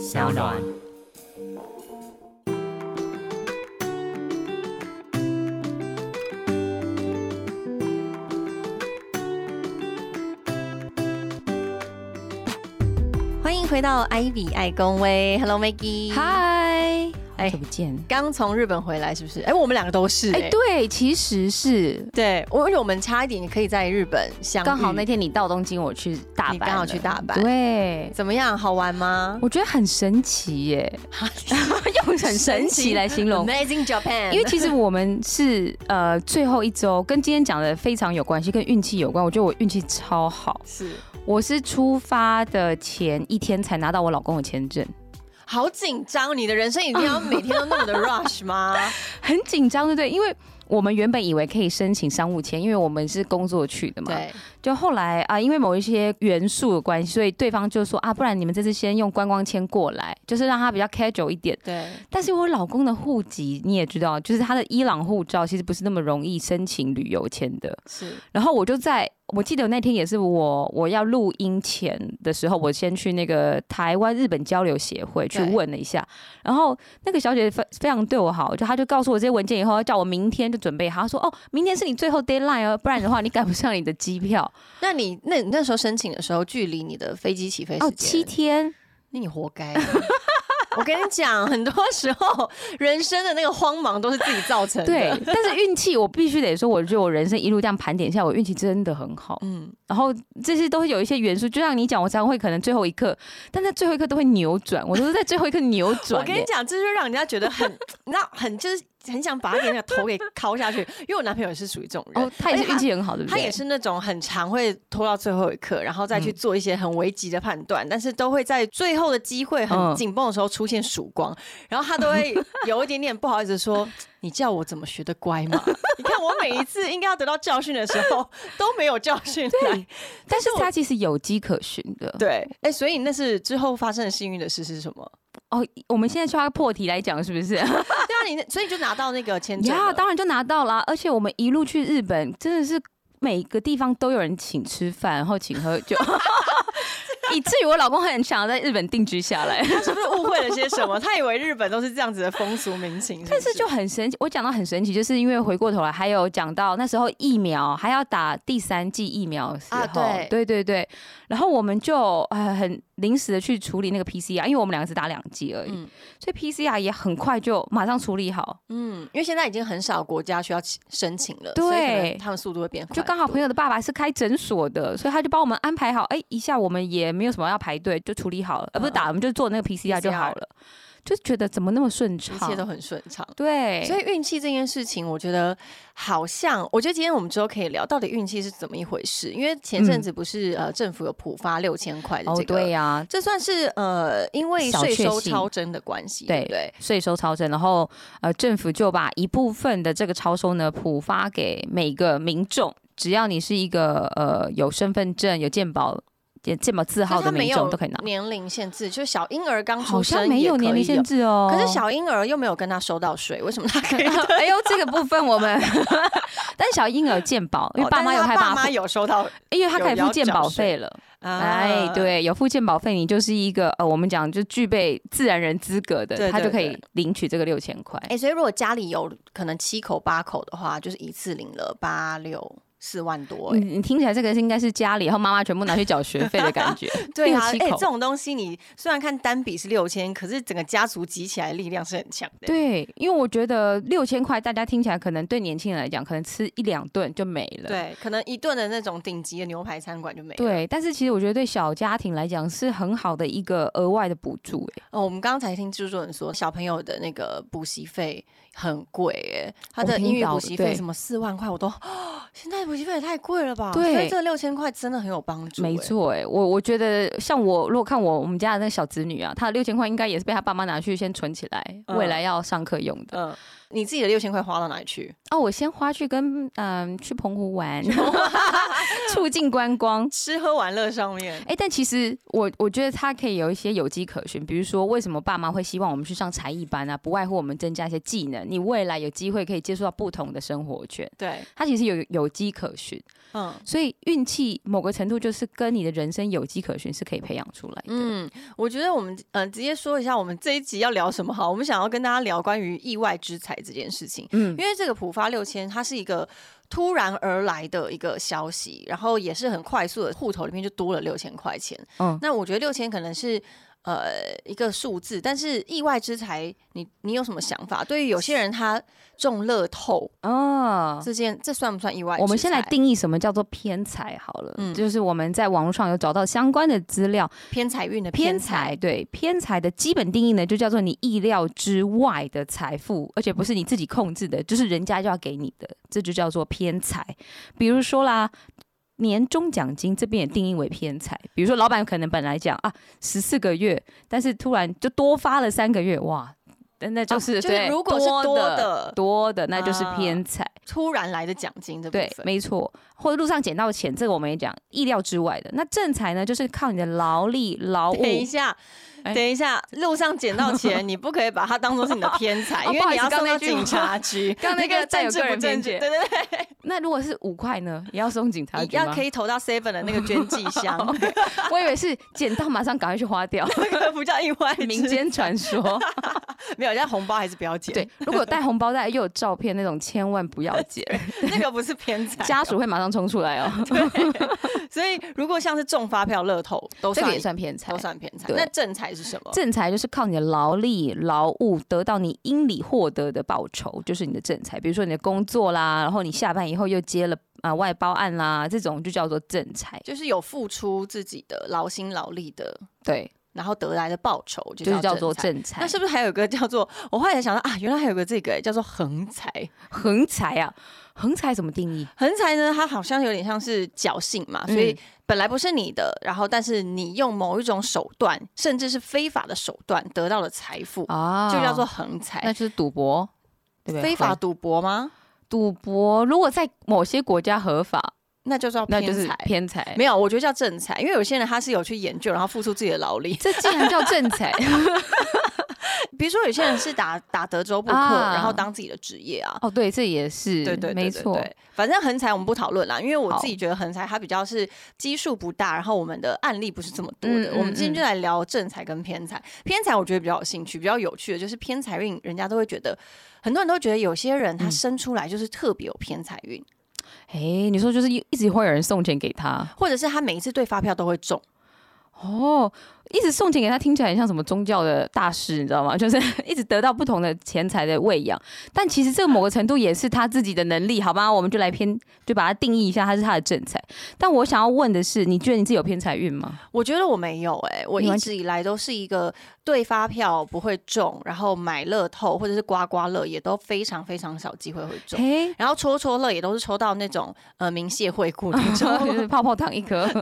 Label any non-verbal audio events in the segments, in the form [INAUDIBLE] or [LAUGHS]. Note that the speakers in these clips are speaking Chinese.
小暖。欢迎回到 Ivy 爱公威，Hello Maggie，嗨，哎不见。刚从日本回来是不是？哎，我们两个都是哎、哎，对，其实是对，我而且我们差一点可以在日本相遇，刚好那天你到东京，我去大阪，你刚好去大阪对，怎么样？好玩吗？我觉得很神奇耶，[LAUGHS] 用很神奇来形容。Amazing Japan，因为其实我们是呃最后一周，跟今天讲的非常有关系，跟运气有关。我觉得我运气超好，是我是出发的前一天才拿到我老公的签证，好紧张，你的人生一定要 [LAUGHS] 每天都那么的 rush 吗？[LAUGHS] 很紧张，对不对？因为我们原本以为可以申请商务签，因为我们是工作去的嘛。对，就后来啊，因为某一些元素的关系，所以对方就说啊，不然你们这次先用观光签过来，就是让他比较 casual 一点。对，但是我老公的户籍你也知道，就是他的伊朗护照其实不是那么容易申请旅游签的。是然后我就在我记得那天也是我我要录音前的时候，我先去那个台湾日本交流协会去问了一下，然后那个小姐非非常对我好，就她就告诉我这些文件以后，叫我明天就准备好，她说哦，明天是你最后 deadline 哦，不然的话你赶不上你的机票那你那你那时候申请的时候，距离你的飞机起飞哦，七天。那你活该啊。我跟你讲，很多时候人生的那个慌忙都是自己造成的。对，但是运气我必须得说，我觉得我人生一路这样盘点下，我运气真的很好。嗯，然后这些都是有一些元素，就像你讲，我常常会可能最后一刻，但在最后一刻都会扭转，我都是在最后一刻扭转耶。我跟你讲，这就让人家觉得很，你知道，很就是很想把他给那个头给敲下去。因为我男朋友也是属于这种人，哦，他也是运气很好，对不对？他也是那种很常会拖到最后一刻，然后再去做一些很危急的判断，但是都会在最后的机会很嗯紧绷的时候出现曙光，然后他都会 [LAUGHS] 有一点点不好意思说：“你叫我怎么学的乖嘛？”你看我每一次应该要得到教训的时候都没有教训来，但是他其实有迹可循的。对，哎、所以那是之后发生的幸运的事是什么？哦，我们现在就要破题来讲，是不是？[LAUGHS] 对啊，你那所以就拿到那个签证当然就拿到啦。而且我们一路去日本，真的是每个地方都有人请吃饭，然后请喝酒，[LAUGHS] 以至于我老公很想要在日本定居下来。他 [LAUGHS] 是不是误会了些什么？他以为日本都是这样子的风俗民情但是就很神奇，我讲到很神奇，就是因为回过头来还有讲到那时候疫苗还要打第三剂疫苗的时候，啊对对对对然后我们就呃很临时的去处理那个 PCR，因为我们两个只打两剂而已，嗯所以 PCR 也很快就马上处理好。嗯，因为现在已经很少国家需要申请了，对他们速度会变快。就刚好朋友的爸爸是开诊所的，所以他就帮我们安排好，哎，一下我们也没有什么要排队，就处理好了，呃，不是打，我们就做那个 PCR 就好了，就觉得怎么那么顺畅一，切都很顺畅。对，所以运气这件事情，我觉得好像，我觉得今天我们之后可以聊到底运气是怎么一回事。因为前阵子不是、呃政府有普发六千块的哦这个，对呀、这算是呃因为小税收超征的关系，对对？税收超征，然后呃，政府就把一部分的这个超收呢普发给每个民众，只要你是一个呃有身份证、有健保、健健保字号的民众都可以拿，年龄限制，就是小婴儿刚出好生像没有年龄限制。哦。可是小婴儿又没有跟他收到税，为什么他可以？[LAUGHS] [LAUGHS] 哎呦，这个部分我们，但小婴儿健保，因为爸妈有害怕爸妈有收到，因为他可以付健保要缴税费了。啊哎，，对，有付健保费，你就是一个呃，我们讲就具备自然人资格的，他就可以对领取这个六千块。哎、所以如果家里有可能七口八口的话，就是一次领了八六四万多、你哎、你听起来这个应该是家里，然后妈妈全部拿去缴学费的感觉。[LAUGHS] 对啊，[LAUGHS] 哎、这种东西你虽然看单笔是六千，可是整个家族集起来的力量是很强的。对，因为我觉得六千块，大家听起来可能对年轻人来讲，可能吃一两顿就没了。对，可能一顿的那种顶级的牛排餐馆就没了。对，但是其实我觉得对小家庭来讲是很好的一个额外的补助。哎，哦，我们刚才听制作人说，小朋友的那个补习费很贵，耶，他的英语补习费什么四万块，我都，[GASPS] 现在补习费也太贵了吧？对所以这六千块真的很有帮助。哎，没错，哎，我我觉得像我如果看我我们家的那个小子女啊，他的六千块应该也是被他爸妈拿去先存起来，嗯未来要上课用的。嗯，你自己的六千块花到哪里去？哦，我先花去跟嗯去澎湖玩，[LAUGHS] 促进观光。吃喝玩乐上面。哎，但其实我我觉得它可以有一些有迹可循，比如说为什么爸妈会希望我们去上才艺班啊？不外乎我们增加一些技能，你未来有机会可以接触到不同的生活圈。对，它其实有有迹可循。嗯所以运气某个程度就是跟你的人生有迹可循，是可以培养出来的。嗯，我觉得我们呃直接说一下，我们这一集要聊什么好？我们想要跟大家聊关于意外之财这件事情，嗯因为这个浦发六千，它是一个突然而来的一个消息，然后也是很快速的，户头里面就多了六千块钱。嗯那我觉得六千可能是。呃，一个数字，但是意外之财，你你有什么想法？对于有些人，他中乐透啊，这件，这算不算意外？我们先来定义什么叫做偏财好了，嗯就是我们在网络上有找到相关的资料，偏财运的偏财财，对偏财的基本定义呢，就叫做你意料之外的财富，而且不是你自己控制的，就是人家就要给你的，这就叫做偏财。比如说啦。年终奖金这边也定义为偏财，比如说老板可能本来讲啊十四个月，但是突然就多发了三个月，哇，那那就是、啊就是对如果是多的的多的，那就是啊偏财。突然来的奖金这部对，分，没错，或者路上捡到钱，这个我们也讲意料之外的。那正财呢，就是靠你的劳力、劳务等。一下，哎等一下，路上捡到钱，你不可以把它当做是你的偏财，[LAUGHS] 因为你要送到刚那警察局。[LAUGHS] 刚那个带有个政治不正对对对，那如果是五块呢，也要送警察你局吗？要可以投到 seven 的那个捐寄箱，[LAUGHS] 我以为是捡到马上赶快去花掉。那个不叫意外民间传说，没有，像红包还是不要捡。对，，如果带红包袋又有照片那种，千万不要捡，那个不是偏财。家属会马上冲出来哦。对所以如果像是中发票、乐透，都算这个也算偏财都。算偏财。那正财是什么？正财就是靠你的劳力、劳务得到你应理获得的报酬，就是你的正财。比如说你的工作啦，然后你下班以后又接了啊、外包案啦，这种就叫做正财。就是有付出自己的劳心劳力的，对，然后得来的报酬，就就是叫做财。正财。那是不是还有一个叫做？[LAUGHS] 我后来想到啊，原来还有个这个、欸、叫做横财。横财啊？横财怎么定义？横财呢，它好像有点像是侥幸嘛，所以嗯本来不是你的，然后但是你用某一种手段，甚至是非法的手段得到了财富，啊就叫做横财。那就是赌博，对不对？非法赌博吗？赌博，如果在某些国家合法，那就叫那就是偏财。偏财。没有，我觉得叫正财，因为有些人他是有去研究，然后付出自己的劳力。这竟然叫正财 [LAUGHS] 比如说，有些人是打打德州扑克，啊然后当自己的职业啊。哦，对，这也是对对对没错。反正横财我们不讨论啦，因为我自己觉得横财它比较是基数不大，然后我们的案例不是这么多的。我们今天就来聊正财跟偏财。偏财我觉得比较有兴趣，比较有趣的就是偏财运，人家都会觉得很多人都觉得有些人他嗯生出来就是特别有偏财运，哎，你说就是一一直会有人送钱给他或者是他每一次对发票都会中。哦，一直送钱给他，听起来很像什么宗教的大师，你知道吗？[LAUGHS] 就是一直得到不同的钱财的喂养，但其实这个某个程度也是他自己的能力，好吧？我们就来偏，就把它定义一下，他是他的正财。但我想要问的是，你觉得你自己有偏财运吗？我觉得我没有哎、我一直以来都是一个对发票不会中，然后买乐透或者是刮刮乐也都非常非常少机会会中。嘿，然后戳戳乐也都是抽到那种呃明谢惠顾那 [LAUGHS] 种，就是泡泡糖一颗。[LAUGHS]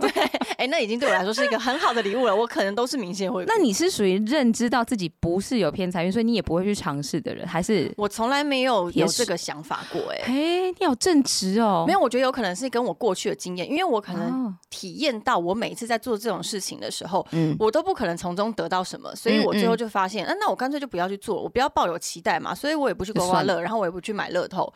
哎、那已经对我来说是一个很好的礼物了。我可能都是明谢惠顾。那你是属于认知到自己不是有偏财运，所以你也不会去尝试的人，还是？我从来没有有这个想法过、哎。嘿，你好正直哦。没有，我觉得有可能是跟我过去的经验，因为我可能哦体验到，我每一次在做这种事情的时候，嗯我都不可能从中得到什么，所以我最后就发现，啊，那我干脆就不要去做，我不要抱有期待嘛，所以我也不去刮刮乐，然后我也不去买乐透，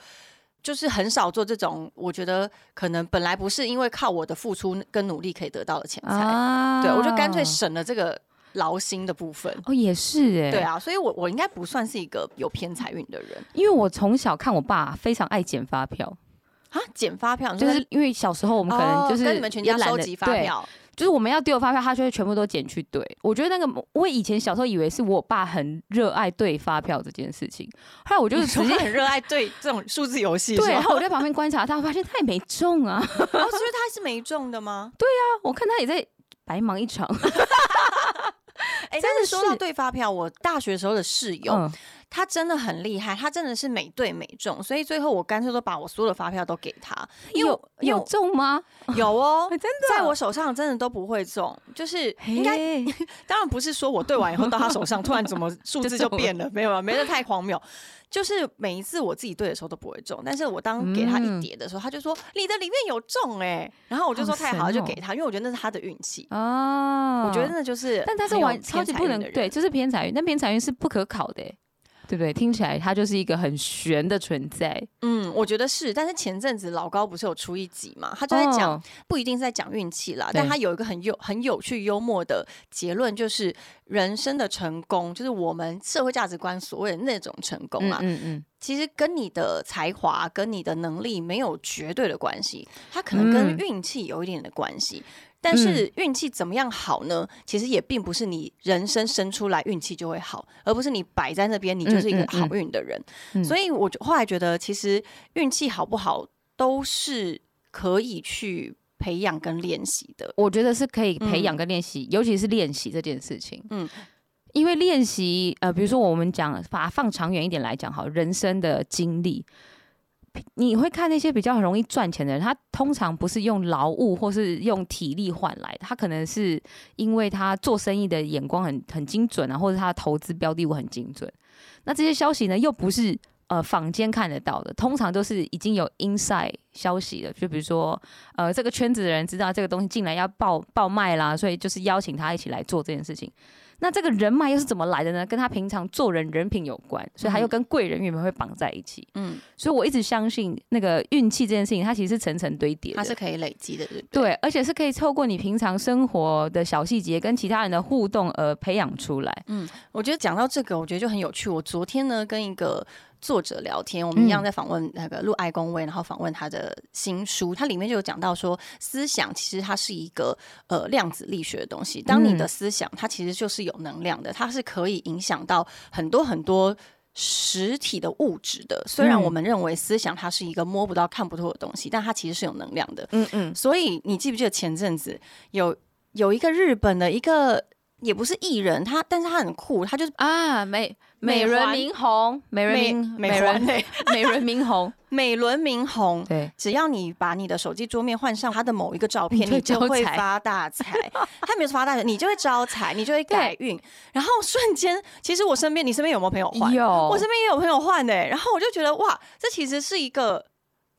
就是很少做这种，我觉得可能本来不是因为靠我的付出跟努力可以得到的钱财，啊对我就干脆省了这个劳心的部分。哦，也是哎，对，啊，所以我我应该不算是一个有偏财运的人因为我从小看我爸非常爱捡发票，啊。捡发票，就是因为小时候我们可能就是哦跟你们全家收集发票，就是我们要丢发票，他就会全部都捡去对。我觉得那个，我以前小时候以为是我爸很热爱对发票这件事情，后来我就你说直接很热爱对这种数字游戏，对，然后我在旁边观察他，发现他也没中啊，哦，所以他是没中的吗？[LAUGHS] 我看他也在白忙一场。[LAUGHS] 哎、真的但是说到对发票，我大学时候的室友，嗯，他真的很厉害，他真的是每对每中，所以最后我干脆都把我所有的发票都给他，因为有有中吗？有哦。[LAUGHS] 真的在我手上真的都不会中，就是应该 [LAUGHS] 当然不是说我对完以后到他手上突然怎么 [LAUGHS] 数字就变了，没有啊，没得太荒谬。就是每一次我自己对的时候都不会中，但是我当给他一嗯叠的时候，他就说你的里面有中哎、然后我就说太好就给他，因为我觉得那是他的运气。啊，我觉得那就是，但他是玩超级不能对，，就是偏财运，但偏财运是不可考的欸。对不对？听起来它就是一个很悬的存在。嗯，我觉得是。但是前阵子老高不是有出一集嘛，他就在讲，哦不一定是在讲运气啦，但他有一个很有很有趣幽默的结论，就是人生的成功，就是我们社会价值观所谓的那种成功啊，嗯嗯其实跟你的才华、跟你的能力没有绝对的关系，它可能跟嗯运气有一点的关系。但是运气怎么样好呢？其实也并不是你人生生出来运气就会好，而不是你摆在那边你就是一个好运的人。嗯所以我就后来觉得，其实运气好不好都是可以去培养跟练习的。我觉得是可以培养跟练习，尤其是练习这件事情。嗯嗯，因为练习，呃，比如说我们讲把它放长远一点来讲，好，人生的经历，你会看那些比较容易赚钱的人，他通常不是用劳务或是用体力换来的，他可能是因为他做生意的眼光很很精准啊，或者他的投资标的物很精准。那这些消息呢，又不是呃坊间看得到的，通常都是已经有 inside 消息了，就比如说呃这个圈子的人知道这个东西进来要爆爆卖啦，所以就是邀请他一起来做这件事情。那这个人脉又是怎么来的呢？跟他平常做人人品有关，所以他又跟贵人缘会绑在一起。嗯，所以我一直相信那个运气这件事情，它其实是层层堆叠。它是可以累积的，对不对？对，而且是可以透过你平常生活的小细节跟其他人的互动而培养出来。嗯我觉得讲到这个，我觉得就很有趣。我昨天呢跟一个作者聊天，我们一样嗯在访问那个陆爱公威，然后访问他的新书，它里面就有讲到说，思想其实它是一个呃量子力学的东西。当你的嗯思想它其实就是有能量的，它是可以影响到很多很多。实体的物质的，虽然嗯我们认为思想它是一个摸不到、看不透的东西，但它其实是有能量的。嗯嗯，所以你记不记得前阵子有有一个日本的一个也不是艺人，他但是他很酷，他就是啊，美美美轮环明宏，美轮明美美轮对美轮明宏，美轮明宏。对，只要你把你的手机桌面换上他的某一个照片，你就会发大财。[LAUGHS] 他没有发大财，你就会招财，你就会改运。然后瞬间，其实我身边，你身边有没有朋友换？有我身边也有朋友换的、然后我就觉得哇，这其实是一个，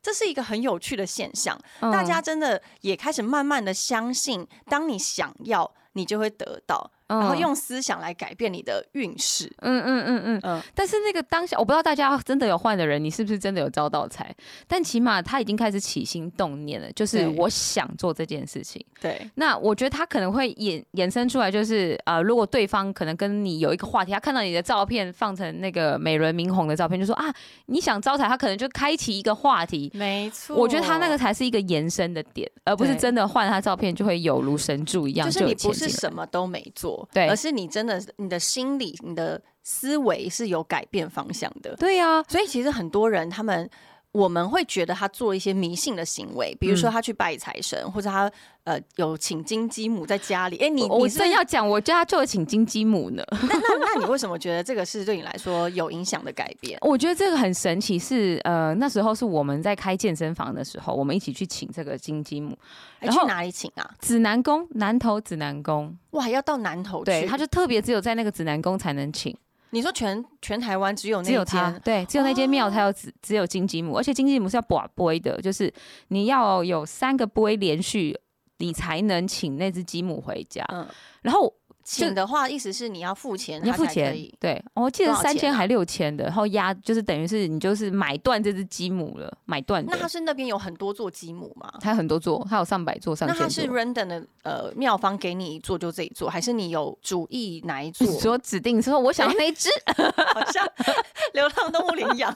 这是一个很有趣的现象。大家真的也开始慢慢的相信，当你想要，你就会得到，嗯，然后用思想来改变你的运势。嗯嗯嗯嗯。嗯，但是那个当下，我不知道大家真的有换的人，你是不是真的有招到财？但起码他已经开始起心动念了，就是我想做这件事情。对，那我觉得他可能会衍衍生出来，就是呃，如果对方可能跟你有一个话题，他看到你的照片放成那个美轮明宏的照片，就说啊，你想招财，他可能就开启一个话题。没错。我觉得他那个才是一个延伸的点，而不是真的换他照片就会有如神助一样，就是你不是什么都没做，对而是你真的你的心理、你的思维是有改变方向的。对呀、所以其实很多人他们。我们会觉得他做一些迷信的行为，比如说嗯他去拜财神，或者他呃有请金鸡母在家里。哎、你我正要讲，我家就有请金鸡母呢。[LAUGHS] 那那那你为什么觉得这个是对你来说有影响的改变？我觉得这个很神奇是，呃，那时候是我们在开健身房的时候，我们一起去请这个金鸡母，哎，然后去哪里请啊？指南宫，南投指南宫，哇，要到南头去？对，他就特别只有在那个指南宫才能请，你说全全台湾只有那只有他间，对，只有那间庙才有只只有金鸡母，而且金鸡母是要把杯的，就是你要有三个杯连续，你才能请那只鸡母回家。嗯，然后请的话，意思是你要付钱，你要付钱，对，我记得三千还六千的，然后压就是等于是你就是买断这只鸡母了，买断。那他是那边有很多座鸡母吗？它有很多座，它有上百座、上千那他是。random 的呃妙方给你一座就这一座，还是你有主意哪一座？你说指定说我想要那一只，[LAUGHS] 好像 [LAUGHS] 流浪动物领养，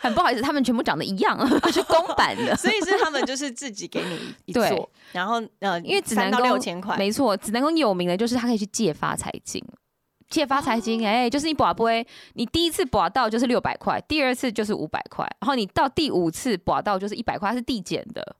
很不好意思，他们全部长得一样，[LAUGHS] 是公版的。所以是他们就是自己给你一座，然后呃，因为只能到六千块，没错，指南宫有名的就是它可以去借发财金。借发财金，哎、就是你保不会，你第一次保到就是六百块，第二次就是五百块，然后你到第五次保到就是一百块，它是递减的。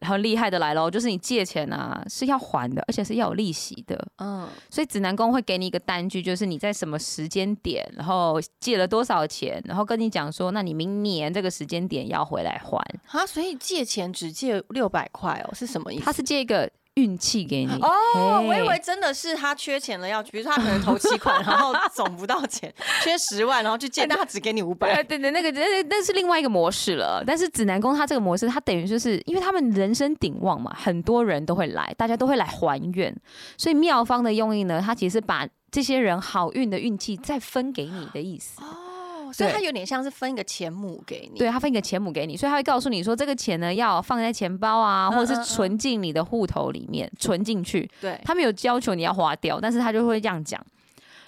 然后厉害的来喽，就是你借钱啊是要还的，而且是要有利息的。嗯，所以指南宫会给你一个单据，就是你在什么时间点，然后借了多少钱，然后跟你讲说，那你明年这个时间点要回来还。啊，所以借钱只借六百块哦，是什么意思？他是借一个运气给你哦，我以为真的是他缺钱了，要比如说他可能投七款，然后总不到钱，[LAUGHS] 缺十万，然后去借，但他只给你五呃，百。对 [LAUGHS] 对，那个那那是另外一个模式了。但是指南宫他这个模式，他等于就是因为他们人声鼎旺嘛，很多人都会来，大家都会来还愿，所以妙方的用意呢，他其实是把这些人好运的运气再分给你的意思。哦，所以对它有点像是分一个钱母给你。对他分一个钱母给你，所以他会告诉你说，这个钱呢要放在钱包啊，嗯或者是存进你的户头里面，存进去。对，他没有要求你要花掉，但是他就会这样讲。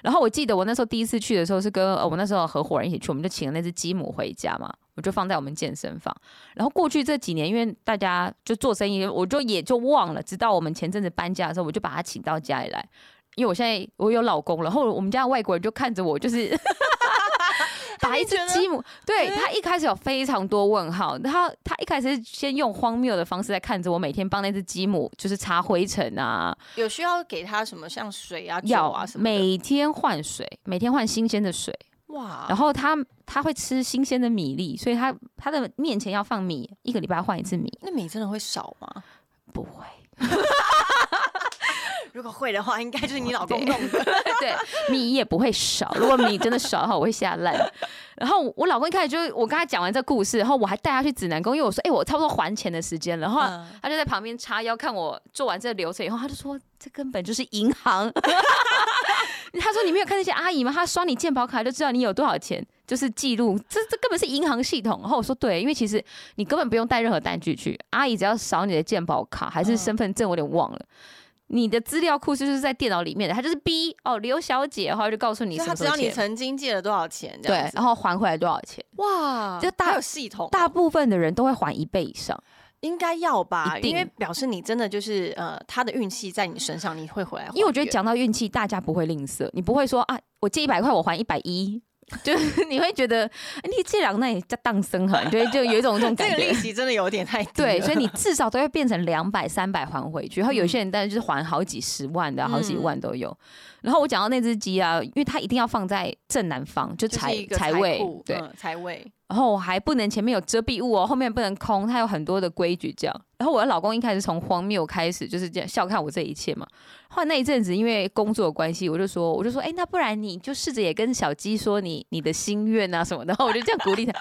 然后我记得我那时候第一次去的时候是跟呃我那时候合伙人一起去，我们就请了那只鸡母回家嘛，我就放在我们健身房。然后过去这几年，因为大家就做生意，我就也就忘了，直到我们前阵子搬家的时候，我就把它请到家里来。因为我现在我有老公了，然后我们家外国人就看着我，就是把一只鸡母，对对。他一开始有非常多问号，他他一开始是先用荒谬的方式在看着我，每天帮那只鸡母就是擦灰尘啊，有需要给它什么像水啊、药啊什么。每天换水，每天换新鲜的水，哇，然后他他会吃新鲜的米粒，所以他他的面前要放米，一个礼拜换一次米，那米真的会少吗？不会，[LAUGHS] 如果会的话，应该就是你老公弄的。[LAUGHS] 对，米也不会少。如果米真的少的话，我会吓烂。然后我老公一开始就我跟他讲完这故事，然后我还带他去指南宫，因为我说，哎、我差不多还钱的时间了，然后。嗯他就在旁边叉腰看我做完这个流程以后，他就说：“这根本就是银行。[LAUGHS] ”他说：“你没有看那些阿姨吗？她刷你健保卡就知道你有多少钱，就是记录，这这根本是银行系统。”然后我说：“对，因为其实你根本不用带任何单据去，阿姨只要扫你的健保卡还是嗯身份证，我有点忘了。你的资料库就是在电脑里面的，它就是 B 哦，刘小姐，然后就告诉你他知道你曾经借了多少钱，这对然后还回来多少钱。哇，就大有系统，大部分的人都会还一倍以上，应该要吧，因为表示你真的就是呃，他的运气在你身上，你会回来。因为我觉得讲到运气，大家不会吝啬，你不会说啊，我借一百块，我还一百一，[LAUGHS] 就是你会觉得哎你这两那也叫当生哈，你就会就有一种这种 [LAUGHS] 这个利感觉。息真的有点太低对，所以你至少都要变成两百、三百还回去，然后有些人但是就是还好几十万的，好几嗯万都有。然后我讲到那只鸡啊，因为它一定要放在正南方，就就是财财财位库，对，嗯财位，然后我还不能前面有遮蔽物哦，后面不能空，它有很多的规矩这样。然后我的老公一开始从荒谬开始，就是这样笑看我这一切嘛。后来那一阵子因为工作关系，我就说，我就说，哎，那不然你就试着也跟小鸡说你你的心愿啊什么的，然后我就这样鼓励他。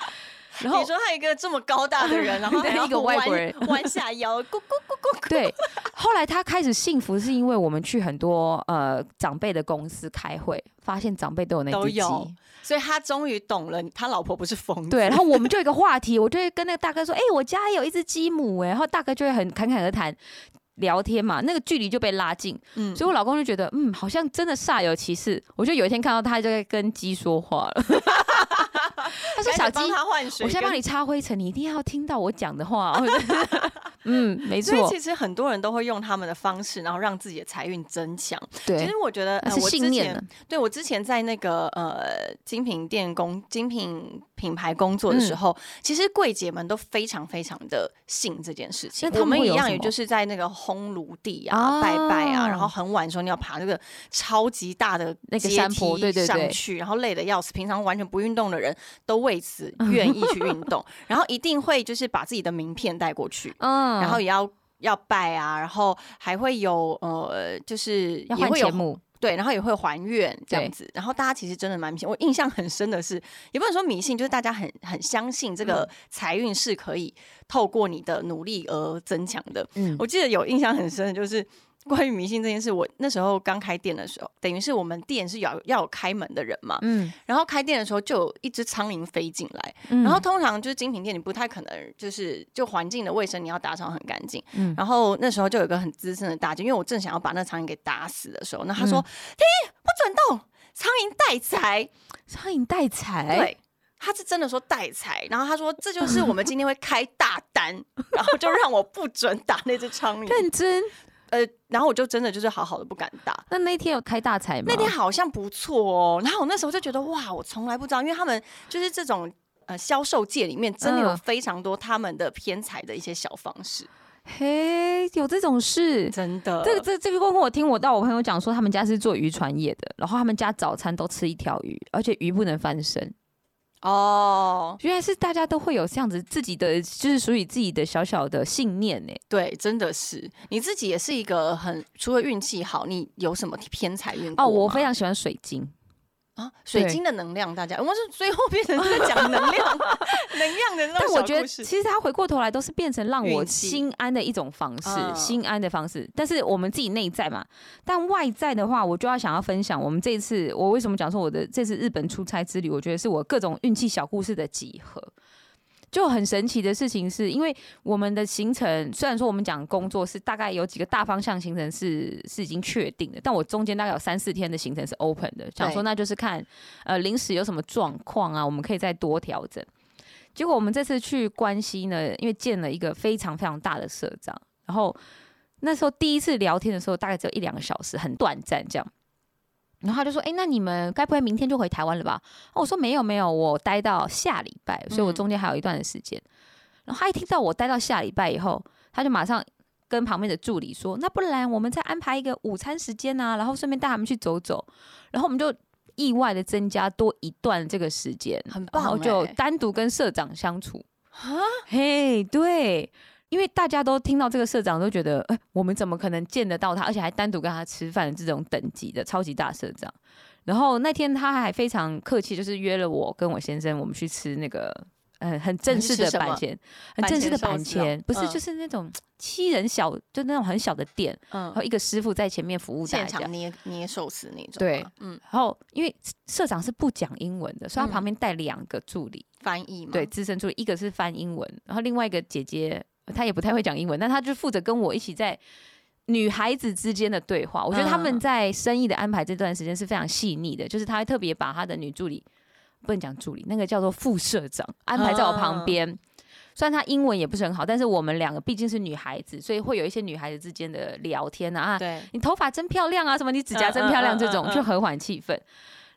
然后你说他一个这么高大的人，[LAUGHS] 然后一个外国人弯下腰，咕咕咕咕，对，后来他开始幸福，是因为我们去很多呃长辈的公司开会，发现长辈都有那只鸡。都有所以他终于懂了，他老婆不是疯子。对，然后 [LAUGHS] 我们就有一个话题，我就会跟那个大哥说：“哎、我家也有一只鸡母哎。”然后大哥就会很侃侃而谈，聊天嘛，那个距离就被拉近。嗯所以我老公就觉得，嗯，好像真的煞有其事。我就有一天看到他就在跟鸡说话了，[LAUGHS] 他说：“小鸡，他换水，我现在帮你擦灰尘，你一定要听到我讲的话。[LAUGHS] ”嗯，没错所以其，实很多人都会用他们的方式，然后让自己的财运增强。对其实，我觉得，呃我之前信念呢。对我之前在那个呃精品店工精品品牌工作的时候，其实柜姐们都非常非常的信这件事情那。他我们一样，也就是在那个烘炉地啊、啊拜拜啊，然后很晚的时候你要爬那个超级大的那个山坡梯对对对上去，然后累得要死。平常完全不运动的人都为此愿意去运动，[LAUGHS] 然后一定会就是把自己的名片带过去，嗯然后也要。要拜啊，然后还会有呃，就是也会有对，然后也会还愿这样子，然后大家其实真的蛮迷信。我印象很深的是，也不能说迷信，就是大家很很相信这嗯个财运是可以透过你的努力而增强的。嗯，我记得有印象很深的就是。关于迷信这件事，我那时候刚开店的时候，等于是我们店是要要有开门的人嘛，嗯，然后开店的时候就有一只苍蝇飞进来，嗯然后通常就是精品店，你不太可能就是就环境的卫生你要打扫很干净。嗯然后那时候就有一个很资深的大姐，因为我正想要把那苍蝇给打死的时候，那她说：“嗯嘿，不准动，苍蝇带财。苍蝇带财，对。她是真的说带财，然后他说这就是我们今天会开大单，[LAUGHS] 然后就让我不准打那只苍蝇。认真。呃，然后我就真的就是好好的不敢打。那那天有开大财吗？那天好像不错哦，然后我那时候就觉得哇，我从来不知道，因为他们就是这种呃销售界里面真的有嗯非常多他们的偏财的一些小方式，嘿，有这种事。真的。这个这这个过后，我听我到我朋友讲说，他们家是做渔船业的，然后他们家早餐都吃一条鱼，而且鱼不能翻身。哦，原来是大家都会有这样子自己的，就是属于自己的小小的信念呢。对，真的是。你自己也是一个很除了运气好，你有什么偏财运哦，我非常喜欢水晶，啊，水晶的能量，大家我们是最后变成在讲能量，[LAUGHS] 能量的那种但我觉得，其实他回过头来都是变成让我心安的一种方式，嗯心安的方式。但是我们自己内在嘛，但外在的话，我就要想要分享我们这一次，我为什么讲说我的这次日本出差之旅，我觉得是我各种运气小故事的集合。就很神奇的事情是，因为我们的行程虽然说我们讲工作是大概有几个大方向行程是是已经确定的，但我中间大概有三四天的行程是 open 的，想说那就是看呃临时有什么状况啊，我们可以再多调整。结果我们这次去关西呢，因为见了一个非常非常大的社长，然后那时候第一次聊天的时候，大概只有一两个小时，很短暂这样。然后他就说：“哎、那你们该不会明天就回台湾了吧？”哦我说：“没有没有，我待到下礼拜，所以我嗯中间还有一段的时间。然后他一听到我待到下礼拜以后，他就马上跟旁边的助理说：“那不然我们再安排一个午餐时间啊，然后顺便带他们去走走。”然后我们就意外的增加多一段这个时间，很然后棒欸就单独跟社长相处。啊，嘿，对，因为大家都听到这个社长都觉得，哎、我们怎么可能见得到他，而且还单独跟他吃饭的这种等级的超级大社长。然后那天他还非常客气，就是约了我跟我先生，我们去吃那个。嗯，很正式的板前，很正式的板前，不是嗯就是那种七人小，就那种很小的店，嗯然后嗯，一个师傅在前面服务大家现场。捏捏寿司那种吗，对嗯，然后因为社长是不讲英文的，所以他嗯旁边带两个助理，翻译嘛，对，资深助理，一个是翻英文，然后另外一个姐姐她也不太会讲英文，但他就负责跟我一起在女孩子之间的对话。我觉得他们嗯在生意的安排这段时间是非常细腻的，就是他会特别把他的女助理，不能讲助理，那个叫做副社长安排在我旁嗯边。虽然他英文也不是很好，但是我们两个毕竟是女孩子，所以会有一些女孩子之间的聊天啊，啊对，你头发真漂亮啊，什么你指甲真漂亮这种，嗯嗯嗯嗯就和缓气氛。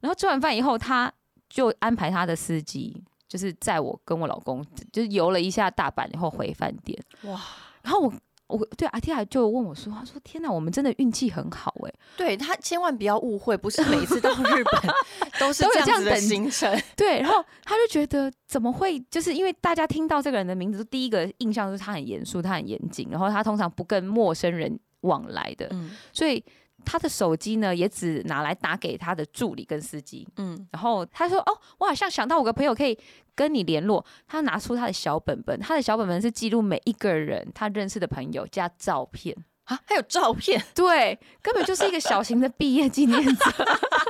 然后吃完饭以后，他就安排他的司机，就是载我跟我老公，就是游了一下大阪以后回饭店。哇，然后我我对阿蒂亚就问我说：“他说天哪，我们真的运气很好哎、对他千万不要误会，不是每次到日本 [LAUGHS] 都是这样子的行程，对，然后他就觉得怎么会？就是因为大家听到这个人的名字，第一个印象就是他很严肃，他很严谨，然后他通常不跟陌生人往来的，嗯所以他的手机呢也只拿来打给他的助理跟司机。嗯，然后他说：“哦，我好像想到我个朋友可以跟你联络。”他拿出他的小本本，他的小本本是记录每一个人他认识的朋友加照片，啊，还有照片，[LAUGHS] 对，根本就是一个小型的毕业纪念册，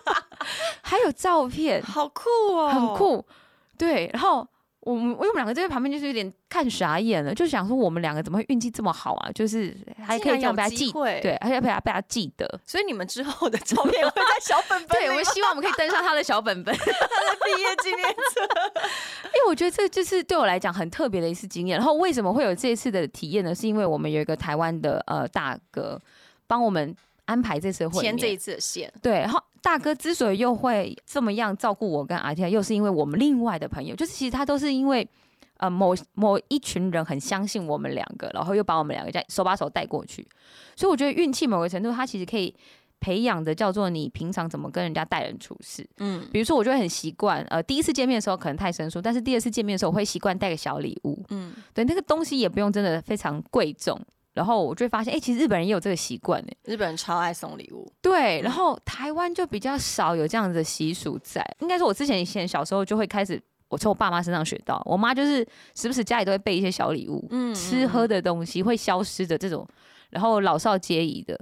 [LAUGHS] 还有照片，好酷哦，很，酷。对，然后我们我们两个就在旁边就是有点看傻眼了，就想说我们两个怎么会运气这么好啊？就是还可以这样被他记，对，，而且被他被他记得。所以你们之后的照片会在小本本 [LAUGHS] 对，我们希望我们可以登上他的小本本。[LAUGHS] 他的毕业纪念册，[LAUGHS] 因为我觉得这就是对我来讲很特别的一次经验。然后为什么会有这一次的体验呢？是因为我们有一个台湾的呃大哥帮我们安排这次的会面。牵这一次的线，对，然后大哥之所以又会这么样照顾我跟阿天，又是因为我们另外的朋友，就是其实他都是因为呃某某一群人很相信我们两个，然后又把我们两个这样手把手带过去。所以我觉得运气某个程度，他其实可以培养的叫做你平常怎么跟人家待人处事。嗯，比如说，我就会很习惯，呃，第一次见面的时候可能太生疏，但是第二次见面的时候，我会习惯带个小礼物。嗯，对，那个东西也不用真的非常贵重。然后我就会发现，哎、其实日本人也有这个习惯呢。日本人超爱送礼物，对，嗯然后台湾就比较少有这样子的习俗在。应该说，我之前以前小时候就会开始，我从我爸妈身上学到，我妈就是时不时家里都会备一些小礼物，嗯吃喝的东西会消失的这种，然后老少皆宜的，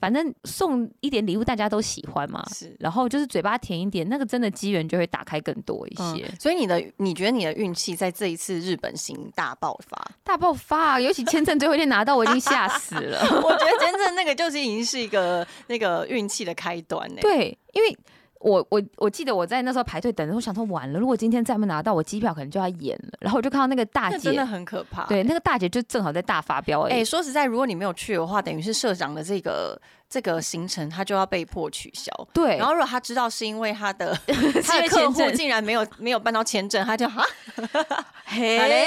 反正送一点礼物大家都喜欢嘛。是。然后就是嘴巴甜一点，那个真的机缘就会打开更多一些。嗯，所以你的你觉得你的运气在这一次日本行大爆发？[LAUGHS] 大爆发、啊，尤其签证最后一天拿到，我已经吓死了。[LAUGHS] 我觉得签证那个就是已经是一个那个运气的开端呢。[LAUGHS] 对，因为我我我记得我在那时候排队等的时候，我想说完了，如果今天再没拿到，我机票可能就要延了。然后我就看到那个大姐真的，很可怕。对，那个大姐就正好在大发飙。哎、说实在，如果你没有去的话，等于是社长的这个这个行程，他就要被迫取消。对，然后，如果他知道是因为他的 [LAUGHS] [LAUGHS] 他因的为客户竟然没有没有办到签证，他就哈，嘿好嘞，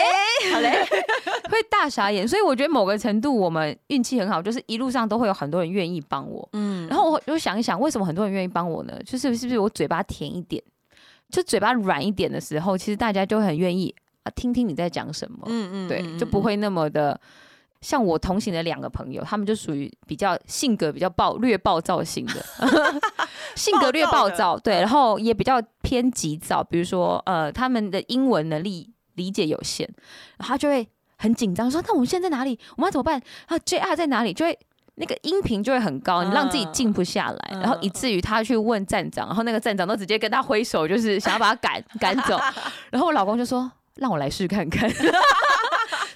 好嘞，[LAUGHS] 会大傻眼。所以我觉得某个程度我们运气很好，就是一路上都会有很多人愿意帮我。嗯，然后我就想一想，为什么很多人愿意帮我呢？就是是不是我嘴巴甜一点，就嘴巴软一点的时候，其实大家就很愿意啊听听你在讲什么。嗯对，就不会那么的像我同行的两个朋友，他们就属于比较性格比较暴、略暴躁型的，[LAUGHS] 性格略暴躁，对，然后也比较偏急躁。比如说，呃，他们的英文能力理解有限，他就会很紧张，说：“那我们现在在哪里？我们要怎么办？啊，JR 在哪里？”就会那个音频就会很高，你让自己静不下来，然后以至于他去问站长，然后那个站长都直接跟他挥手，就是想要把他赶赶走。[LAUGHS] 然后我老公就说：“让我来试看看。”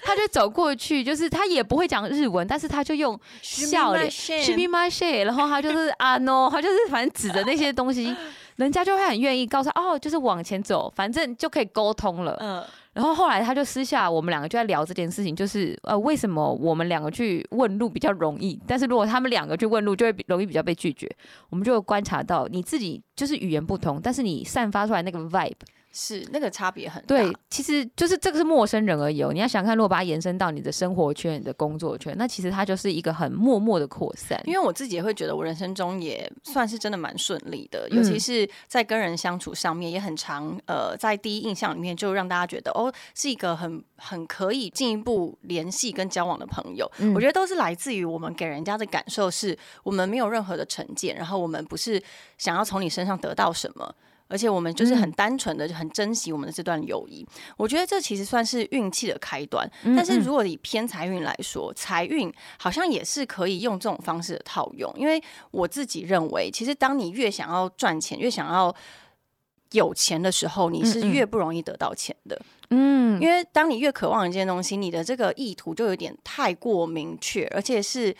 他就走过去，就是他也不会讲日文，但是他就用笑脸，she be my shit，然后他就是 [LAUGHS] 啊 no，他就是反正指着那些东西，[LAUGHS] 人家就会很愿意告诉哦，就是往前走，反正就可以沟通了。嗯，然后后来他就私下我们两个就在聊这件事情，就是呃为什么我们两个去问路比较容易，但是如果他们两个去问路就会容易比较被拒绝。我们就观察到你自己就是语言不同，但是你散发出来那个 vibe。是那个差别很大，对，其实就是这个是陌生人而已哦。你要想看，如果把它延伸到你的生活圈、你的工作圈，那其实它就是一个很默默的扩散。因为我自己也会觉得，我人生中也算是真的蛮顺利的，尤其是在跟人相处上面，也很常呃，在第一印象里面就让大家觉得哦，是一个很很可以进一步联系跟交往的朋友。我觉得都是来自于我们给人家的感受，是我们没有任何的成见，然后我们不是想要从你身上得到什么。而且我们就是很单纯的，很珍惜我们的这段友谊。我觉得这其实算是运气的开端。但是如果以偏财运来说，财运好像也是可以用这种方式的套用。因为我自己认为，其实当你越想要赚钱，越想要有钱的时候，你是越不容易得到钱的。嗯，因为当你越渴望一件东西，你的这个意图就有点太过明确，而且是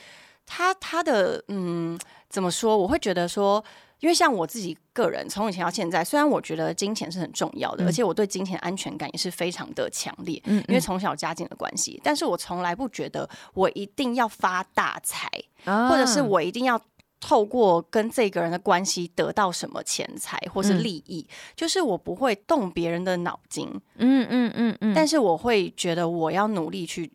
他他的嗯，怎么说？我会觉得说。因为像我自己个人，从以前到现在，虽然我觉得金钱是很重要的，而且我对金钱安全感也是非常的强烈，嗯因为从小家境的关系，但是我从来不觉得我一定要发大财，或者是我一定要透过跟这个人的关系得到什么钱财或是利益，就是我不会动别人的脑筋，嗯嗯嗯嗯，但是我会觉得我要努力去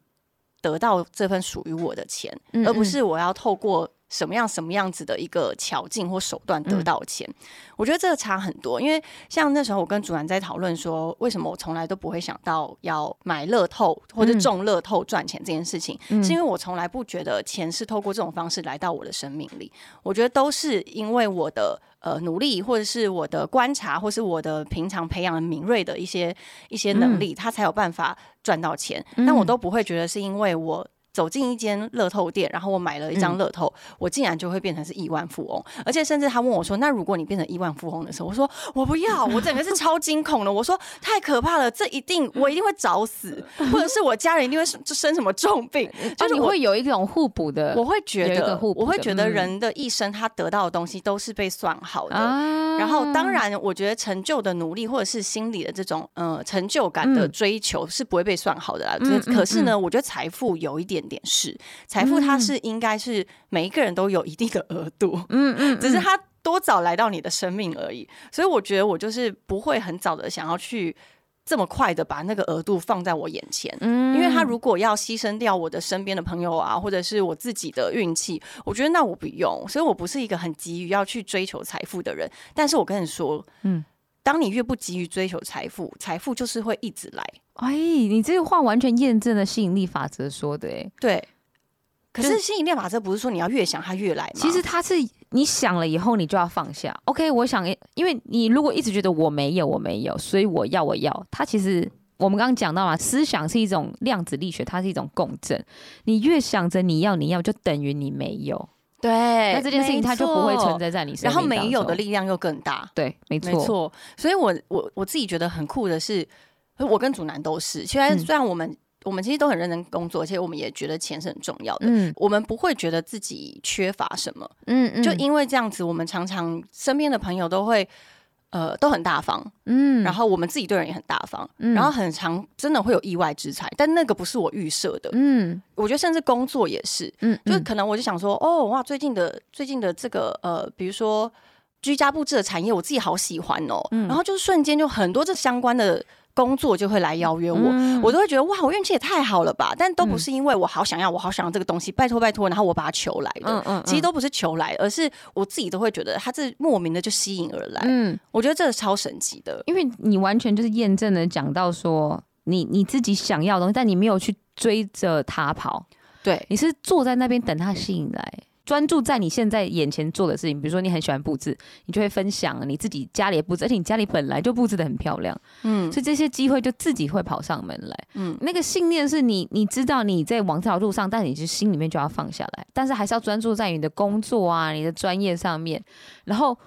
得到这份属于我的钱，而不是我要透过。什么样什么样子的一个巧劲或手段得到钱，我觉得这个差很多。因为像那时候我跟主人在讨论说，为什么我从来都不会想到要买乐透或者中乐透赚钱这件事情，是因为我从来不觉得钱是透过这种方式来到我的生命里。我觉得都是因为我的呃努力，或者是我的观察，或是我的平常培养的敏锐的一些一些能力，他才有办法赚到钱。但我都不会觉得是因为我。走进一间乐透店，然后我买了一张乐透，我竟然就会变成是亿万富翁。而且甚至他问我说：“那如果你变成亿万富翁的时候，我说我不要，我整个是超惊恐的。我说太可怕了，这一定我一定会找死，或者是我家人一定会生什么重病。就是你会有一种互补的，我会觉得，我会觉得人的一生他得到的东西都是被算好的。然后当然，我觉得成就的努力或者是心理的这种呃成就感的追求是不会被算好的啦。可是呢，我觉得财富有一点。点是财富，它是应该是每一个人都有一定的额度，嗯 [LAUGHS] 嗯，只是它多早来到你的生命而已。所以我觉得我就是不会很早的想要去这么快的把那个额度放在我眼前，嗯，因为他如果要牺牲掉我的身边的朋友啊，或者是我自己的运气，我觉得那我不用。所以我不是一个很急于要去追求财富的人。但是我跟你说，嗯，当你越不急于追求财富，财富就是会一直来。哎，你这个话完全验证了吸引力法则说的，哎，对。可是吸引力法则不是说你要越想它越来吗？其实它是你想了以后你就要放下。OK，我想，因为你如果一直觉得我没有，我没有，所以我要，我要。它其实我们刚刚讲到嘛，思想是一种量子力学，它是一种共振。你越想着你要，你要，就等于你没有。对，那这件事情它就不会存在在你身上。然后没有的力量又更大。对，没错，没错。所以我我我自己觉得很酷的是。我跟祖男都是，其实虽然我们我们其实都很认真工作，而且我们也觉得钱是很重要的。嗯，我们不会觉得自己缺乏什么。嗯嗯，就因为这样子，我们常常身边的朋友都会呃都很大方。嗯，然后我们自己对人也很大方。嗯，然后很常真的会有意外之财，但那个不是我预设的。嗯，我觉得甚至工作也是。嗯，就是可能我就想说，哦哇，最近的最近的这个呃，比如说居家布置的产业，我自己好喜欢哦。嗯，然后就瞬间就很多这相关的。工作就会来邀约我，我都会觉得哇，我运气也太好了吧！但都不是因为我好想要，我好想要这个东西，拜托拜托，然后我把它求来的。嗯嗯，其实都不是求来，而是我自己都会觉得它是莫名的就吸引而来。嗯，我觉得这个超神奇的，因为你完全就是验证了讲到说，你你自己想要的东西，但你没有去追着它跑。对，你是坐在那边等它吸引来。专注在你现在眼前做的事情，比如说你很喜欢布置，你就会分享你自己家里的布置，而且你家里本来就布置的很漂亮，嗯，所以这些机会就自己会跑上门来，嗯，那个信念是你你知道你在往这条路上，但你就心里面就要放下来，但是还是要专注在你的工作啊、你的专业上面，然后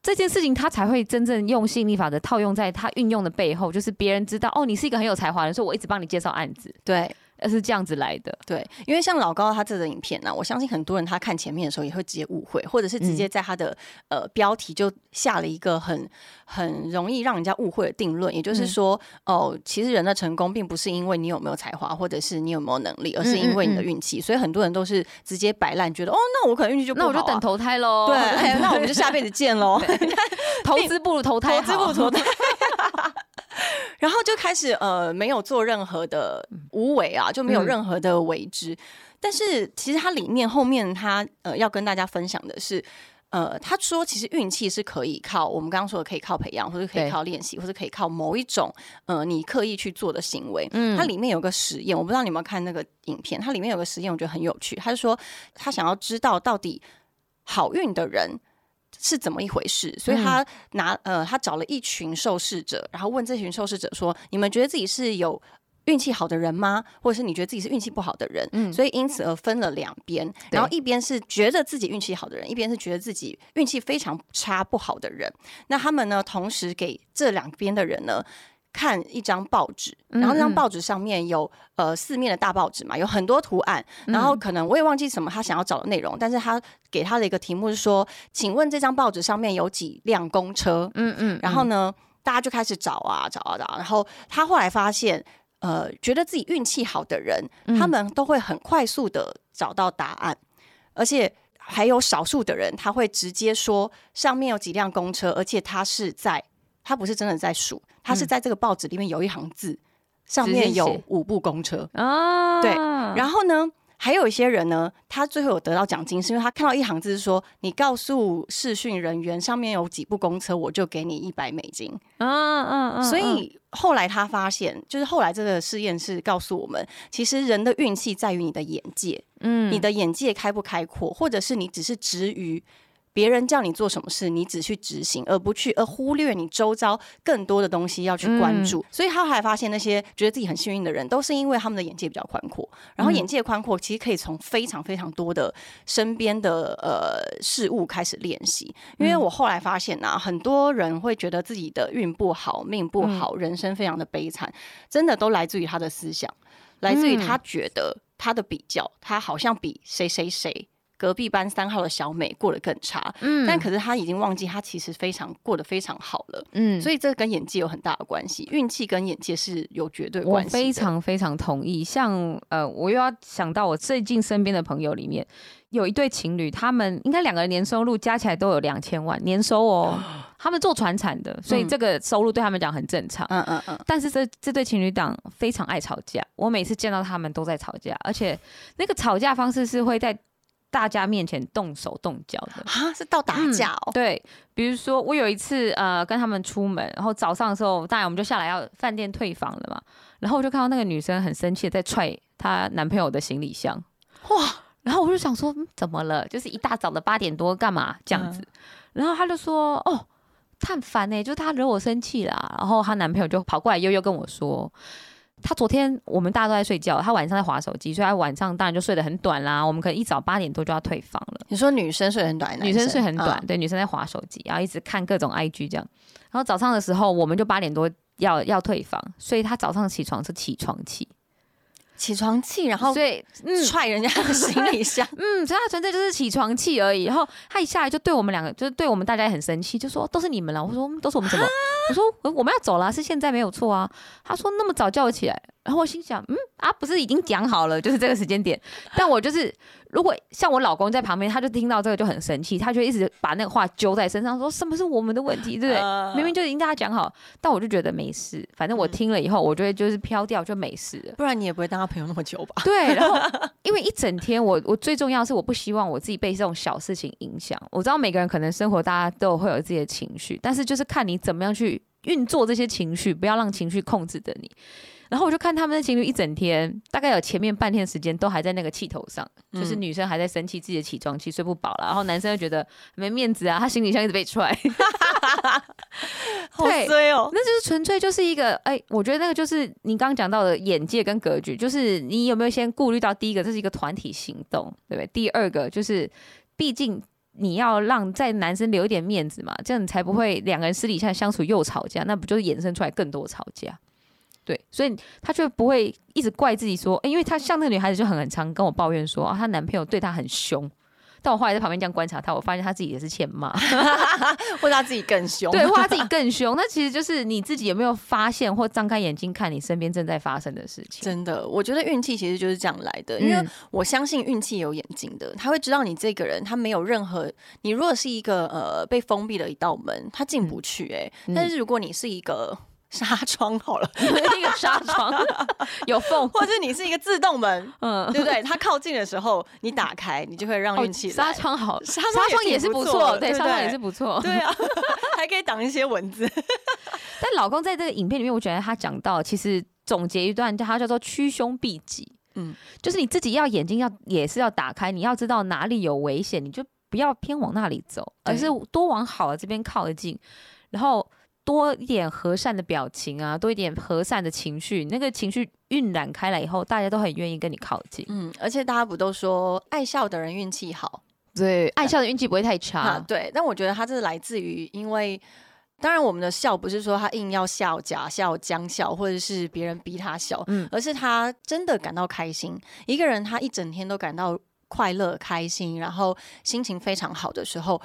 这件事情他才会真正用吸引力法则套用在他运用的背后，就是别人知道哦，你是一个很有才华的人，所以我一直帮你介绍案子，对。而是这样子来的，对，因为像老高他这个影片呢，我相信很多人他看前面的时候也会直接误会，或者是直接在他的呃标题就下了一个很很容易让人家误会的定论，也就是说，哦，其实人的成功并不是因为你有没有才华，或者是你有没有能力，而是因为你的运气。所以很多人都是直接摆烂，觉得哦，那我可能运气就不好，那我就等投胎喽。对，[LAUGHS] 那我们就下辈子见喽。[LAUGHS] 投资不如投胎，投资不如投胎。然后就开始呃，没有做任何的无为啊，就没有任何的为之。但是其实它里面后面他呃要跟大家分享的是，呃，他说其实运气是可以靠我们刚刚说的可以靠培养，或者可以靠练习，或者可以靠某一种呃你刻意去做的行为。嗯，它里面有个实验，我不知道你有没有看那个影片，它里面有个实验，我觉得很有趣。他就说他想要知道到底好运的人。是怎么一回事？所以他拿呃，他找了一群受试者，然后问这群受试者说：“你们觉得自己是有运气好的人吗？或者是你觉得自己是运气不好的人？”嗯，所以因此而分了两边，然后一边是觉得自己运气好的人，一边是觉得自己运气非常差不好的人。那他们呢，同时给这两边的人呢。看一张报纸，然后那张报纸上面有呃四面的大报纸嘛，有很多图案，然后可能我也忘记什么他想要找的内容，但是他给他的一个题目是说，请问这张报纸上面有几辆公车？嗯嗯，然后呢，大家就开始找啊找啊找，然后他后来发现，呃，觉得自己运气好的人，他们都会很快速的找到答案，而且还有少数的人，他会直接说上面有几辆公车，而且他是在。他不是真的在数，他是在这个报纸里面有一行字，上面有五部公车啊。对，然后呢，还有一些人呢，他最后有得到奖金，是因为他看到一行字说：“你告诉试训人员上面有几部公车，我就给你一百美金。”啊啊啊。所以后来他发现，就是后来这个试验是告诉我们，其实人的运气在于你的眼界，嗯，你的眼界开不开阔，或者是你只是执于。别人叫你做什么事，你只去执行，而不去，而忽略你周遭更多的东西要去关注。所以他还发现那些觉得自己很幸运的人，都是因为他们的眼界比较宽阔。然后眼界宽阔，其实可以从非常非常多的身边的呃事物开始练习。因为我后来发现啊，很多人会觉得自己的运不好、命不好、人生非常的悲惨，真的都来自于他的思想，来自于他觉得他的比较，他好像比谁谁谁。隔壁班三号的小美过得更差，嗯，但可是她已经忘记她其实非常过得非常好了，嗯，所以这跟演技有很大的关系，运气跟眼界是有绝对关系。我非常非常同意。像呃，我又要想到我最近身边的朋友里面有一对情侣，他们应该两个人年收入加起来都有两千万年收哦，[GASPS] 他们做船产的，所以这个收入对他们讲很正常，嗯嗯嗯。但是这这对情侣档非常爱吵架，我每次见到他们都在吵架，而且那个吵架方式是会在。大家面前动手动脚的啊，是到打架哦。对，比如说我有一次呃跟他们出门，然后早上的时候，当然我们就下来要饭店退房了嘛。然后我就看到那个女生很生气的在踹她男朋友的行李箱，哇！然后我就想说怎么了？就是一大早的八点多干嘛这样子？然后她就说哦，他很烦呢，就是他惹我生气啦。然后她男朋友就跑过来悠悠跟我说。他昨天我们大家都在睡觉，他晚上在划手机，所以他晚上当然就睡得很短啦。我们可能一早八点多就要退房了。你说女生睡很短，女生睡很短，对，女生在划手机，然后一直看各种 IG 这样。然后早上的时候，我们就八点多要要退房，所以他早上起床是起床气。起床气，然后所以踹人家的行李箱，[LAUGHS] 嗯，所以他纯粹就是起床气而已。然后他一下来就对我们两个，就是对我们大家也很生气，就说都是你们了。我说都是我们怎么？我说我们要走了，是现在没有错啊。他说那么早叫我起来，然后我心想，嗯啊，不是已经讲好了，就是这个时间点。但我就是。如果像我老公在旁边，他就听到这个就很生气，他就一直把那个话揪在身上，说什么是我们的问题，对不对？明明就已经大家讲好，但我就觉得没事，反正我听了以后，我就会就是飘掉就没事了。不然你也不会当他朋友那么久吧？对，然后 [LAUGHS] 因为一整天，我我最重要是我不希望我自己被这种小事情影响。我知道每个人可能生活大家都会有自己的情绪，但是就是看你怎么样去运作这些情绪，不要让情绪控制着你。然后我就看他们的情侣一整天，大概有前面半天时间都还在那个气头上，就是嗯女生还在生气自己的起床气睡不饱了，然后男生又觉得没面子啊，他行李箱一直被踹，[LAUGHS] 好对衰哦。那就是纯粹就是一个，哎、我觉得那个就是你刚刚讲到的眼界跟格局，就是你有没有先顾虑到第一个，这是一个团体行动，对不对？第二个就是，毕竟你要让在男生留一点面子嘛，这样你才不会两个人私底下相处又吵架，那不就是衍生出来更多吵架？对，所以她就不会一直怪自己说，哎因为她像那个女孩子就很很常跟我抱怨说，啊，她男朋友对她很凶。但我后来在旁边这样观察她，我发现她自己也是欠骂。[LAUGHS] 或者他自己更凶。对，或她自己 [LAUGHS] 更凶。那其实就是你自己有没有发现或张开眼睛看你身边正在发生的事情？真的，我觉得运气其实就是这样来的，因为嗯我相信运气有眼睛的，他会知道你这个人，他没有任何。你如果是一个呃被封闭的一道门，他进不去、哎、嗯但是如果你是一个纱窗好了，[LAUGHS] 一个纱窗 [LAUGHS] 有缝，或者你是一个自动门，嗯，对不对？它靠近的时候，你打开，你就会让哦运气来。纱窗好，纱纱窗也也是不错错，，对，纱窗也是不错。对啊，[LAUGHS] 还可以挡一些蚊子。但老公在这个影片里面，我觉得他讲到，其实总结一段，他叫做趋凶避吉。嗯嗯，就是你自己要眼睛要也是要打开，你要知道哪里有危险，你就不要偏往那里走，而是多往好的这边靠近，然后多一点和善的表情啊，多一点和善的情绪，那个情绪晕染开来以后，大家都很愿意跟你靠近。嗯，而且大家不都说爱笑的人运气好对，爱笑的运气不会太差。啊？对，但我觉得他这是来自于因为。当然，我们的笑不是说他硬要笑、假笑、僵笑，或者是别人逼他笑，嗯而是他真的感到开心。一个人他一整天都感到快乐、开心，然后心情非常好的时候，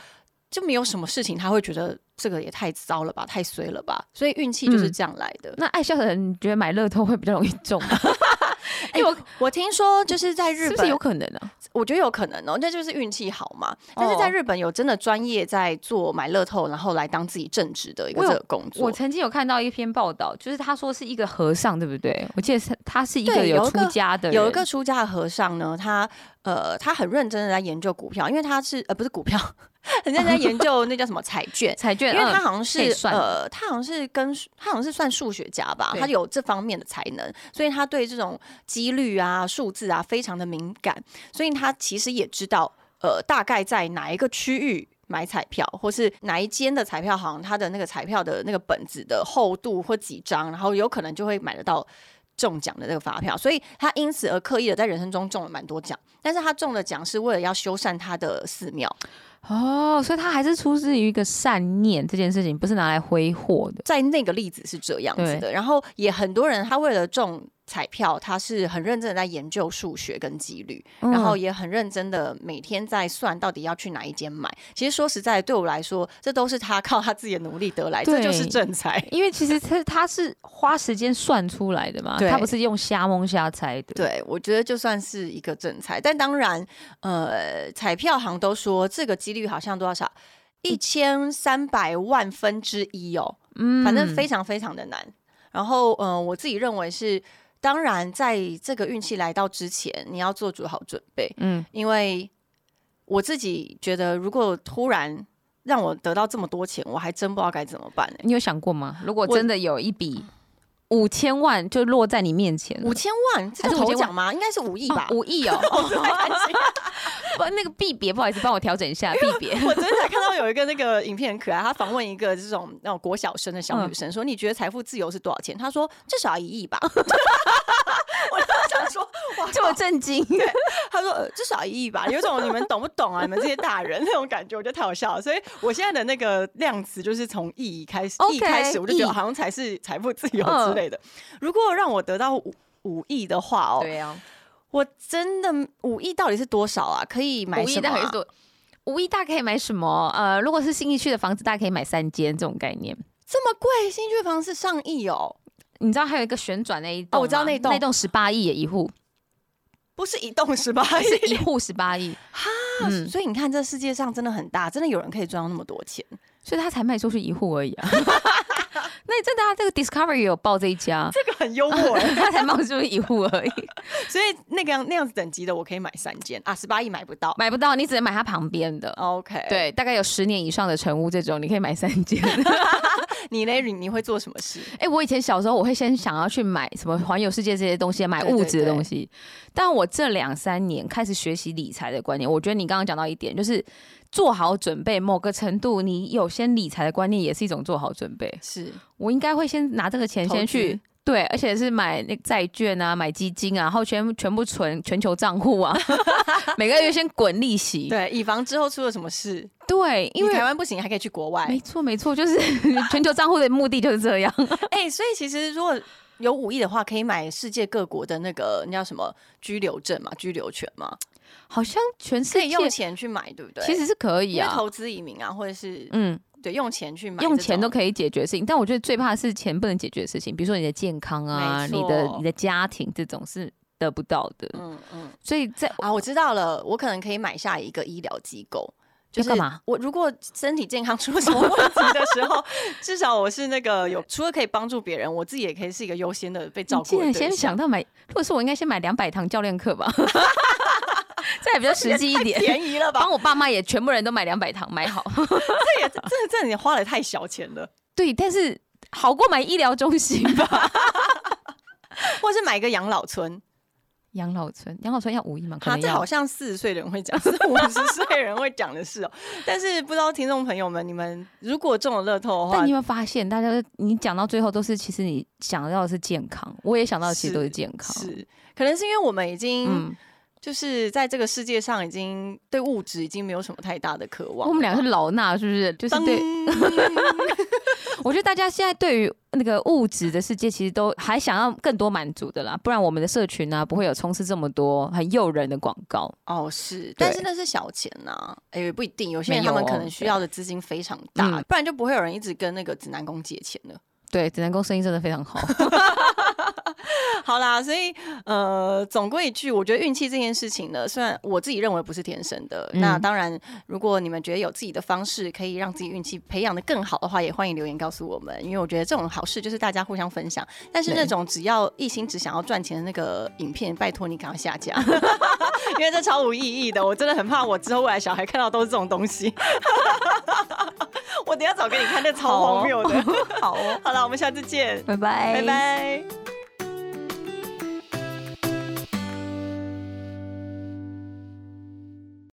就没有什么事情他会觉得这个也太糟了吧、太衰了吧。所以运气就是嗯这样来的。那爱笑的人，你觉得买乐透会比较容易中吗？[LAUGHS] 因为我我听说就是在日本，是不是有可能啊？我觉得有可能哦，那就是运气好嘛。但是在哦日本有真的专业在做买乐透，然后来当自己正职的一个工作。我曾经有看到一篇报道，就是他说是一个和尚，对不对？我记得是他是一个有出家的人，有一个出家的和尚呢，他呃，他很认真的在研究股票，因为他是呃不是股票，[LAUGHS] 很认真在研究那叫什么彩券。彩券，因为他嗯好像是呃，他好像是跟他好像是算数学家吧，他有这方面的才能，所以他对这种几率啊、数字啊非常的敏感，所以他其实也知道呃大概在哪一个区域。买彩票，或是哪一间的彩票行，它的那个彩票的那个本子的厚度或几张，然后有可能就会买得到中奖的这个发票，所以他因此而刻意的在人生中中了蛮多奖，但是他中的奖是为了要修缮他的寺庙，哦，所以他还是出自于一个善念这件事情，不是拿来挥霍的。在那个例子是这样子的，然后也很多人他为了中彩票，他是很认真的在研究数学跟几率，然后嗯也很认真的每天在算到底要去哪一间买。其实说实在，对我来说，这都是他 [LAUGHS] 靠他自己的努力得来，这就是正财。因为其实他他是花时间算出来的嘛，对他不是用瞎蒙瞎猜的。对，我觉得就算是一个正财，但当然，呃，彩票行都说这个几率好像多少一千三百万分之一哦，嗯反正非常非常的难。然后，嗯、我自己认为是，当然在这个运气来到之前，你要做足好准备，嗯，因为我自己觉得，如果突然让我得到这么多钱，我还真不知道该怎么办、欸。你有想过吗？如果真的有一笔五千万就落在你面前了，五千万，这是头奖吗？应该是五亿吧。哦五亿哦。[LAUGHS] [LAUGHS] 不，那个币别，不好意思，帮我调整一下币别。我昨天才看到有一个那个影片很可爱，他访问一个这种那种国小生的小女生，说你觉得财富自由是多少钱？他说至少一亿吧。[LAUGHS] 这么震惊，他说、呃、至少一亿吧，[LAUGHS] 有种你们懂不懂啊？你们这些大人那种感觉，我觉得太好笑了。所以我现在的那个量词就是从亿开始亿开始，我就觉得好像才是财富自由嗯之类的。如果让我得到五五亿的话哦，对啊，我真的五亿到底是多少啊？可以买什么？五亿大概可以买什么？呃，如果是新一区的房子，大概可以买三间这种概念。这么贵，新一区房是上亿哦，你知道还有一个旋转那一栋、哦我知道那栋那栋十八亿耶一户，不是一栋十八 [LAUGHS] 亿？是一户十八亿，嗯，所以你看，这世界上真的很大，真的有人可以赚到那么多钱。所以他才卖出去一户而已啊。[LAUGHS] 那真的啊，这个 Discovery 也有报这一家，这个很幽默哎，[LAUGHS] 他才卖出去一户而已，所以那个样那样子等级的，我可以买三间啊，十八亿买不到。买不到，你只能买他旁边的。OK，，对，大概有十年以上的成屋这种，你可以买三间。你嘞，你你会做什么事？哎、我以前小时候我会先想要去买什么环游世界这些东西，买物质的东西。但我这两三年开始学习理财的观念，我觉得你刚刚讲到一点，就是做好准备，某个程度你有先理财的观念，也是一种做好准备。是我应该会先拿这个钱先去资。对，而且是买那债券啊，买基金啊，然后全全部存全球账户啊，[LAUGHS] 每个月先滚利息。对，以防之后出了什么事，对，因因为为台湾不行，还可以去国外。没错没错，就是 [LAUGHS] 全球账户的目的就是这样。[LAUGHS] 哎、所以其实如果有五亿的话，可以买世界各国的那个那叫什么居留证嘛，居留权嘛，好像全世界可以用钱去买，对不对？其实是可以啊，因为投资移民啊，或者是嗯，对用钱去买，用钱都可以解决事情，但我觉得最怕的是钱不能解决的事情，比如说你的健康啊，你的你的家庭这种是得不到的。嗯嗯所以在啊，我知道了，我可能可以买下一个医疗机构。就是干嘛？我如果身体健康出了什么问题的时候，[LAUGHS] 至少我是那个有除了可以帮助别人，我自己也可以是一个优先的被照顾竟然先想到买，如果是我应该先买两百堂教练课吧，[LAUGHS] 这也比较实际一点。便宜了吧帮？我爸妈也全部人都买两百堂，买好。[LAUGHS] 这也这这你花的太小钱了，[LAUGHS] 对，但是好过买医疗中心吧。[LAUGHS] 或是买一个养老村。养老村，养老村要五亿吗？可这好。像四十岁的人会讲，是五十岁人会讲的事哦。但是不知道听众朋友们，你们如果中了乐透的话但你，有没有发现，大家你讲到最后都是，其实你想到的是健康，我也想到的其实都是健康。是可能是因为我们已经、嗯，就是在这个世界上已经对物质已经没有什么太大的渴望。我们俩是老衲，是不是？就是对，[LAUGHS] 我觉得大家现在对于那个物质的世界，其实都还想要更多满足的啦，不然我们的社群呢、不会有充斥这么多很诱人的广告。哦，是，但是那是小钱呐、哎、也不一定，有些人他们可能需要的资金非常大，嗯不然就不会有人一直跟那个指南宫借钱了。对，指南宫生意真的非常好。[LAUGHS] [LAUGHS] 好啦，所以呃，总归一句，我觉得运气这件事情呢，虽然我自己认为不是天生的，嗯那当然，如果你们觉得有自己的方式可以让自己运气培养的更好的话，也欢迎留言告诉我们，因为我觉得这种好事就是大家互相分享。但是那种只要一心只想要赚钱的那个影片，拜托你赶快下架，[LAUGHS] 因为这超无意义的。我真的很怕我之后未来小孩看到都是这种东西。[LAUGHS] 我等一下找给你看，那超荒谬的。好哦，好了，我们下次见，拜拜，拜拜